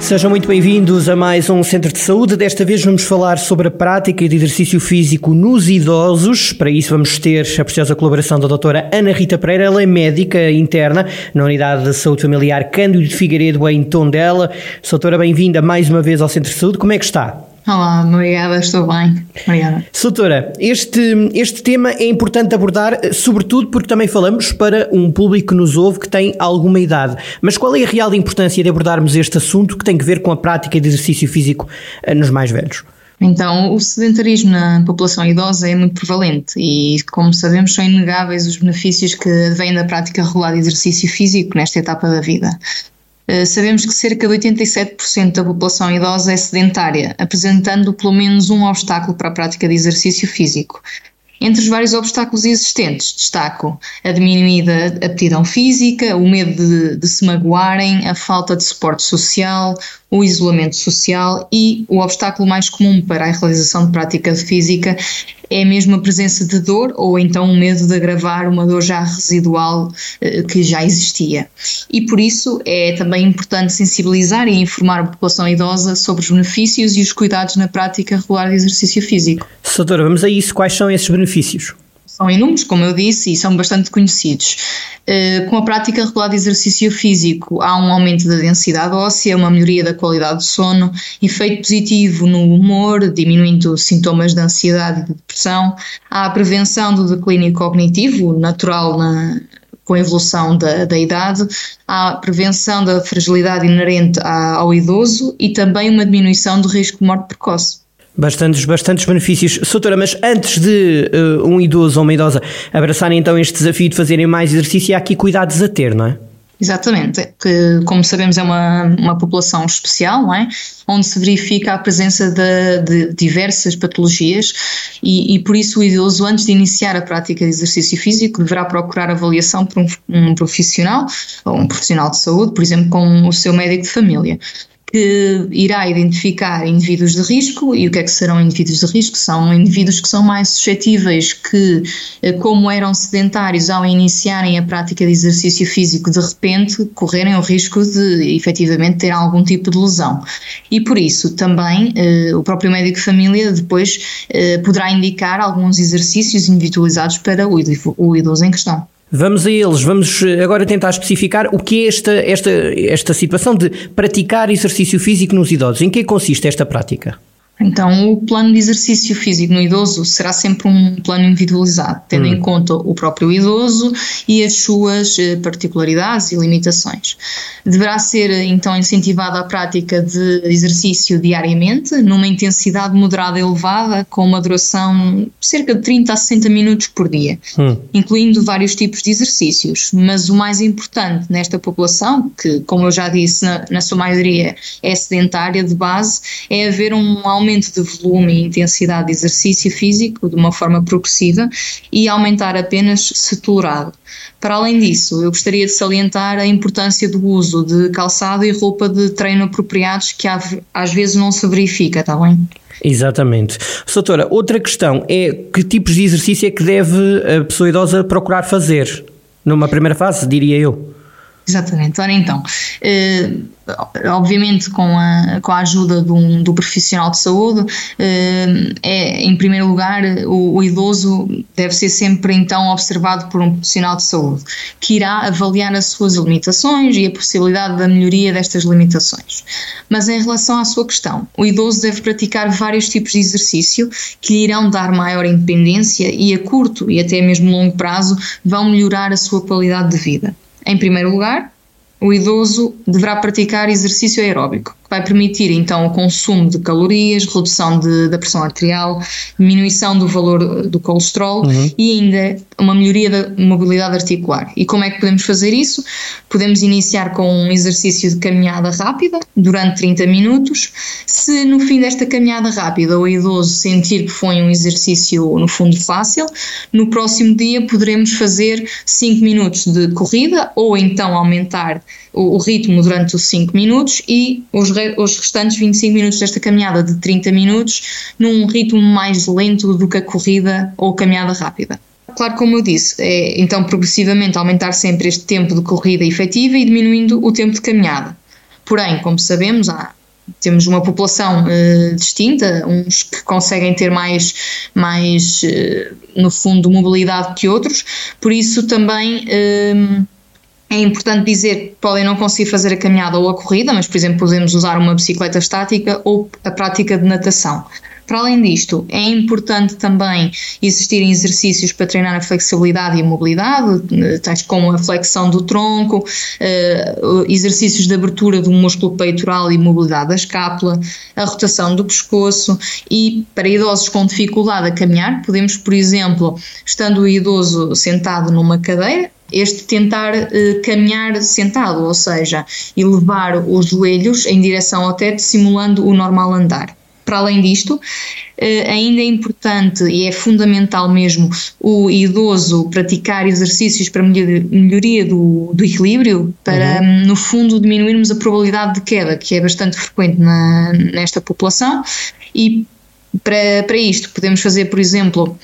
Sejam muito bem-vindos a mais um Centro de Saúde. Desta vez vamos falar sobre a prática de exercício físico nos idosos. Para isso vamos ter a preciosa colaboração da doutora Ana Rita Pereira. Ela é médica interna na Unidade de Saúde Familiar Cândido de Figueiredo em Tondela. Doutora, bem-vinda mais uma vez ao Centro de Saúde. Como é que está? Olá, obrigada, estou bem. Obrigada. Doutora, este, este tema é importante abordar, sobretudo porque também falamos para um público que nos ouve que tem alguma idade. Mas qual é a real importância de abordarmos este assunto que tem que ver com a prática de exercício físico eh, nos mais velhos? Então, o sedentarismo na população idosa é muito prevalente e, como sabemos, são inegáveis os benefícios que vêm da prática regular de exercício físico nesta etapa da vida. Eh, sabemos que cerca de 87% da população idosa é sedentária, apresentando pelo menos um obstáculo para a prática de exercício físico. Entre os vários obstáculos existentes, destaco a diminuída aptidão física, o medo de, de, se magoarem, a falta de suporte social, o isolamento social e o obstáculo mais comum para a realização de prática física é mesmo a presença de dor ou então o medo de agravar uma dor já residual eh, que já existia. E por isso é também importante sensibilizar e informar a população idosa sobre os benefícios e os cuidados na prática regular de exercício físico. Doutora, vamos a isso. Quais são esses benefícios? São inúmeros, como eu disse, e são bastante conhecidos. Uh, com a prática regular de exercício físico, há um aumento da densidade óssea, uma melhoria da qualidade do sono, efeito positivo no humor, diminuindo sintomas de ansiedade e de depressão, há a prevenção do declínio cognitivo natural na, com a evolução da, da, idade, há a prevenção da fragilidade inerente ao idoso e também uma diminuição do risco de morte precoce. Bastantes, bastantes benefícios. Soutora, mas antes de uh, um idoso ou uma idosa abraçarem então este desafio de fazerem mais exercício, há aqui cuidados a ter, não é? Exatamente, que como sabemos é uma, uma população especial, não é? onde se verifica a presença de, de diversas patologias e, e, por isso o idoso, antes de iniciar a prática de exercício físico, deverá procurar avaliação por um, um profissional ou um profissional de saúde, por exemplo, com o seu médico de família que irá identificar indivíduos de risco e o que é que serão indivíduos de risco? São indivíduos que são mais suscetíveis que, eh, como eram sedentários ao iniciarem a prática de exercício físico, de repente correrem o risco de efetivamente ter algum tipo de lesão. E por isso também eh, o próprio médico de família depois eh, poderá indicar alguns exercícios individualizados para o idoso em questão. Vamos a eles, vamos eh, agora tentar especificar o que é esta, esta, esta situação de praticar exercício físico nos idosos. Em que consiste esta prática? Então, o plano de exercício físico no idoso será sempre um plano individualizado, tendo hum. em conta o próprio idoso e as suas eh, particularidades e limitações. Deverá ser então incentivada a prática de exercício diariamente, numa intensidade moderada e elevada, com uma duração de cerca de 30 a 60 minutos por dia, hum. incluindo vários tipos de exercícios. Mas o mais importante nesta população, que, como eu já disse, na, na sua maioria é sedentária de base, é haver um aumento aumento de volume e intensidade de exercício físico de uma forma progressiva e aumentar apenas se tolerado. Para além disso, eu gostaria de salientar a importância do uso de calçado e roupa de treino apropriados que às vezes não se verifica, está bem? Exatamente. Doutora, outra questão é que tipos de exercício é que deve a pessoa idosa procurar fazer? Numa primeira fase, diria eu. Exatamente. Ora então, eh, obviamente com a, com a ajuda um, do profissional de saúde, eh, é, em primeiro lugar, o, o, idoso deve ser sempre então observado por um profissional de saúde, que irá avaliar as suas limitações e a possibilidade da melhoria destas limitações. Mas em relação à sua questão, o idoso deve praticar vários tipos de exercício que lhe irão dar maior independência e a curto e até mesmo longo prazo vão melhorar a sua qualidade de vida. Em primeiro lugar, o idoso deverá praticar exercício aeróbico, vai permitir então o consumo de calorias, redução de, da pressão arterial, diminuição do valor do colesterol uhum. e ainda uma melhoria da mobilidade articular. E como é que podemos fazer isso? Podemos iniciar com um exercício de caminhada rápida durante 30 minutos. Se no fim desta caminhada rápida o idoso sentir que foi um exercício no fundo fácil, no próximo dia poderemos fazer 5 minutos de corrida ou então aumentar o, o ritmo durante os 5 minutos e os, os restantes 25 minutos desta caminhada de 30 minutos num ritmo mais lento do que a corrida ou caminhada rápida. Claro, como eu disse, é então progressivamente aumentar sempre este tempo de corrida efetiva e diminuindo o tempo de caminhada. Porém, como sabemos, há, temos uma população uh, distinta, uns que conseguem ter mais, mais uh, no fundo, mobilidade que outros, por isso também. Uh, é importante dizer que podem não conseguir fazer a caminhada ou a corrida, mas, por exemplo, podemos usar uma bicicleta estática ou a prática de natação. Para além disto, é importante também existirem exercícios para treinar a flexibilidade e a mobilidade, tais como a flexão do tronco, eh, exercícios de abertura do músculo peitoral e mobilidade da escápula, a rotação do pescoço e para idosos com dificuldade a caminhar, podemos, por exemplo, estando o idoso sentado numa cadeira, este tentar uh, caminhar sentado, ou seja, elevar os joelhos em direção ao teto, simulando o normal andar. Para além disto, uh, ainda é importante e é fundamental mesmo o idoso praticar exercícios para melhoria do, do equilíbrio, para, uhum. no fundo, diminuirmos a probabilidade de queda, que é bastante frequente na, nesta população. E para, para isto, podemos fazer, por exemplo,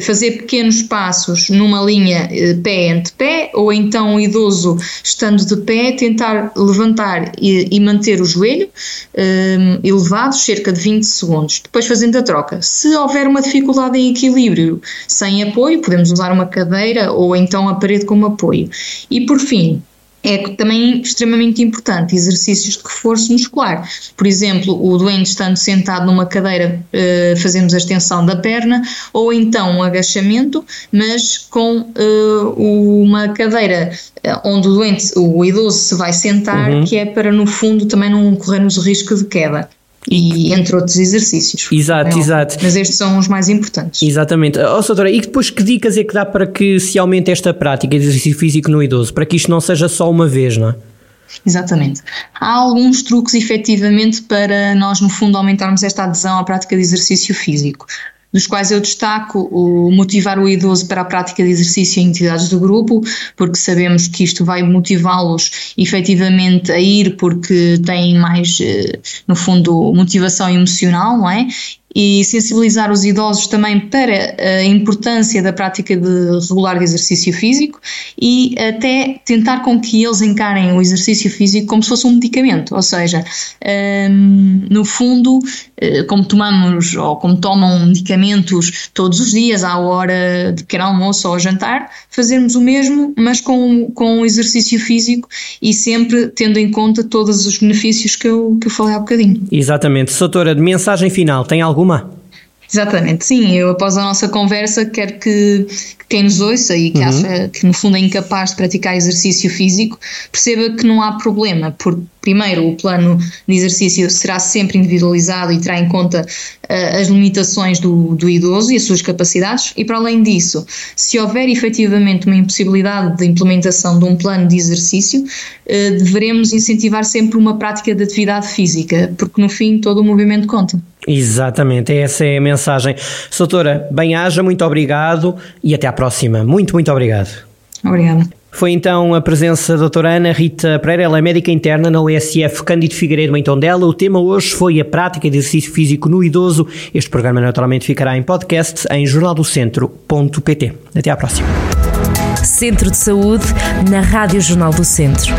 fazer pequenos passos numa linha eh, pé ante pé, ou então o idoso estando de pé tentar levantar e, e manter o joelho um, ehm, elevado cerca de 20 segundos, depois fazendo a troca. Se houver uma dificuldade em equilíbrio sem apoio, podemos usar uma cadeira ou então a parede como apoio. E por fim, é também extremamente importante exercícios de reforço muscular. Por exemplo, o doente estando sentado numa cadeira, uh, fazemos a extensão da perna, ou então um agachamento, mas com uh, uma cadeira eh, onde o doente, o idoso se vai sentar, uhum. que é para no fundo também não corrermos o risco de queda e entre outros exercícios. Exato, é exato. Mas estes são os mais importantes. Exatamente. Oh, doutora, e depois que dicas é que dá para que se aumente esta prática de exercício físico no idoso? Para que isto não seja só uma vez, não é? Exatamente. Há alguns truques efetivamente para nós, no fundo, aumentarmos esta adesão à prática de exercício físico dos quais eu destaco o motivar o idoso para a prática de exercício em entidades do grupo, porque sabemos que isto vai motivá-los efetivamente a ir porque têm mais, eh, no fundo, motivação emocional, não é? E sensibilizar os idosos também para a importância da prática de regular de exercício físico e até tentar com que eles encarem o exercício físico como se fosse um medicamento, ou seja, um, no fundo, eh, como tomamos ou como tomam medicamentos todos os dias à hora de pequeno almoço ou jantar, fazermos o mesmo, mas com, com exercício físico e sempre tendo em conta todos os benefícios que eu, que eu falei há bocadinho. Exatamente. Soutora, de mensagem final, tem alguma alguma. Exatamente, sim. Eu, após a nossa conversa, quero que, que quem nos ouça e que uhum. acha que, no fundo, é incapaz de praticar exercício físico, perceba que não há problema, porque Primeiro, o plano de exercício será sempre individualizado e terá em conta uh, as limitações do, do, idoso e as suas capacidades, e para além disso, se houver efetivamente uma impossibilidade de implementação de um plano de exercício, uh, deveremos incentivar sempre uma prática de atividade física, porque no fim todo o movimento conta. Exatamente, essa é a mensagem. Soutora, bem-haja, muito obrigado e até à próxima. Muito, muito obrigado. Obrigada. Foi então a presença da doutora Ana Rita Pereira, ela é médica interna na USF Cândido Figueiredo em Tondela. O tema hoje foi a prática de exercício físico no idoso. Este programa naturalmente ficará em podcast em jornaldocentro.pt. Até à próxima. Centro de Saúde na Rádio Jornal do Centro.